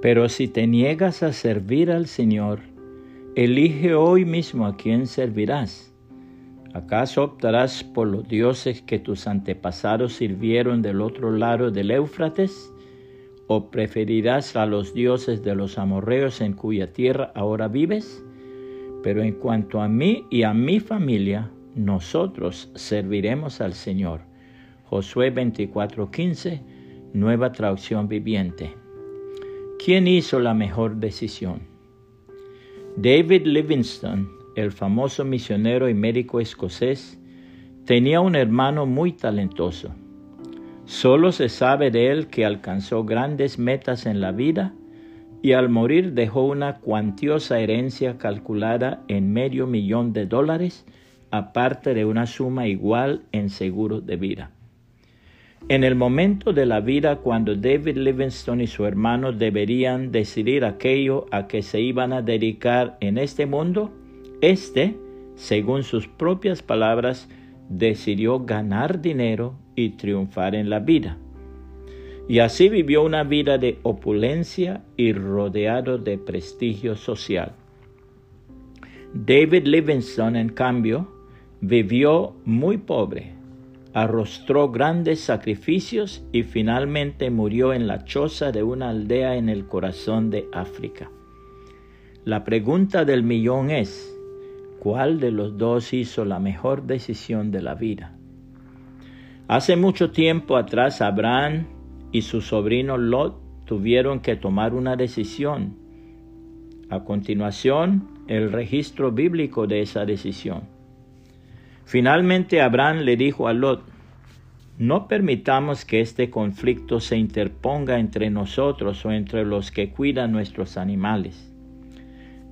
Pero si te niegas a servir al Señor, elige hoy mismo a quién servirás. ¿Acaso optarás por los dioses que tus antepasados sirvieron del otro lado del Éufrates? ¿O preferirás a los dioses de los amorreos en cuya tierra ahora vives? Pero en cuanto a mí y a mi familia, nosotros serviremos al Señor. Josué 24:15, nueva traducción viviente. ¿Quién hizo la mejor decisión? David Livingstone, el famoso misionero y médico escocés, tenía un hermano muy talentoso. Solo se sabe de él que alcanzó grandes metas en la vida y al morir dejó una cuantiosa herencia calculada en medio millón de dólares, aparte de una suma igual en seguro de vida. En el momento de la vida cuando David Livingstone y su hermano deberían decidir aquello a que se iban a dedicar en este mundo, éste, según sus propias palabras, decidió ganar dinero y triunfar en la vida. Y así vivió una vida de opulencia y rodeado de prestigio social. David Livingstone, en cambio, vivió muy pobre, arrostró grandes sacrificios y finalmente murió en la choza de una aldea en el corazón de África. La pregunta del millón es, ¿cuál de los dos hizo la mejor decisión de la vida? Hace mucho tiempo atrás Abraham y su sobrino Lot tuvieron que tomar una decisión. A continuación, el registro bíblico de esa decisión. Finalmente Abraham le dijo a Lot, no permitamos que este conflicto se interponga entre nosotros o entre los que cuidan nuestros animales.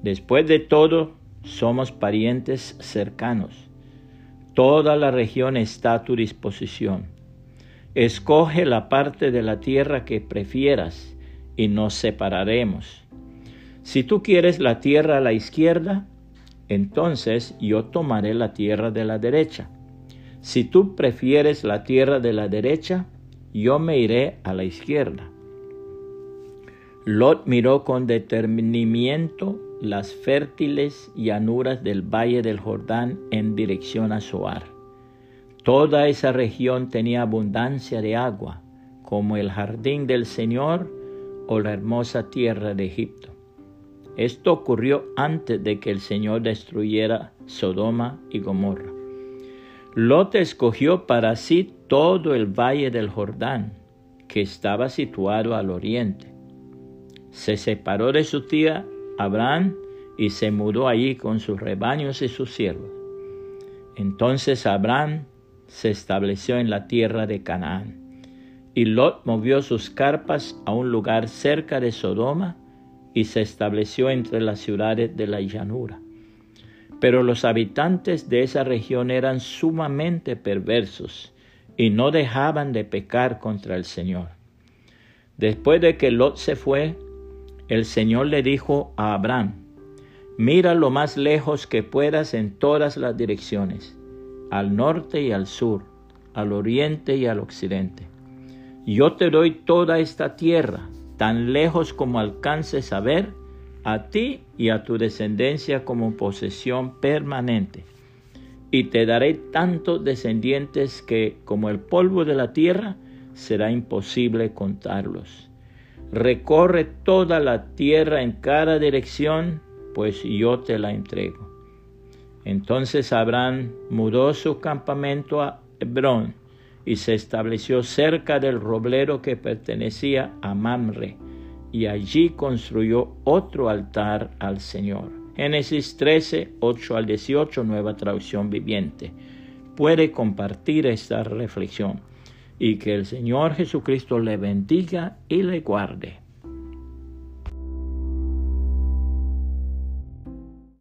Después de todo, somos parientes cercanos. Toda la región está a tu disposición. Escoge la parte de la tierra que prefieras y nos separaremos. Si tú quieres la tierra a la izquierda, entonces yo tomaré la tierra de la derecha. Si tú prefieres la tierra de la derecha, yo me iré a la izquierda. Lot miró con determinamiento las fértiles llanuras del valle del Jordán en dirección a Zoar. Toda esa región tenía abundancia de agua, como el jardín del Señor o la hermosa tierra de Egipto. Esto ocurrió antes de que el Señor destruyera Sodoma y Gomorra. Lot escogió para sí todo el valle del Jordán, que estaba situado al oriente. Se separó de su tía Abraham y se mudó allí con sus rebaños y sus siervos. Entonces Abraham se estableció en la tierra de Canaán, y Lot movió sus carpas a un lugar cerca de Sodoma y se estableció entre las ciudades de la llanura. Pero los habitantes de esa región eran sumamente perversos y no dejaban de pecar contra el Señor. Después de que Lot se fue, el Señor le dijo a Abraham, mira lo más lejos que puedas en todas las direcciones, al norte y al sur, al oriente y al occidente. Yo te doy toda esta tierra, tan lejos como alcances a ver, a ti y a tu descendencia como posesión permanente. Y te daré tantos descendientes que, como el polvo de la tierra, será imposible contarlos recorre toda la tierra en cada dirección, pues yo te la entrego. Entonces Abraham mudó su campamento a Hebrón y se estableció cerca del roblero que pertenecía a Mamre, y allí construyó otro altar al Señor. Génesis 13, 8 al 18, nueva traducción viviente. Puede compartir esta reflexión y que el Señor Jesucristo le bendiga y le guarde.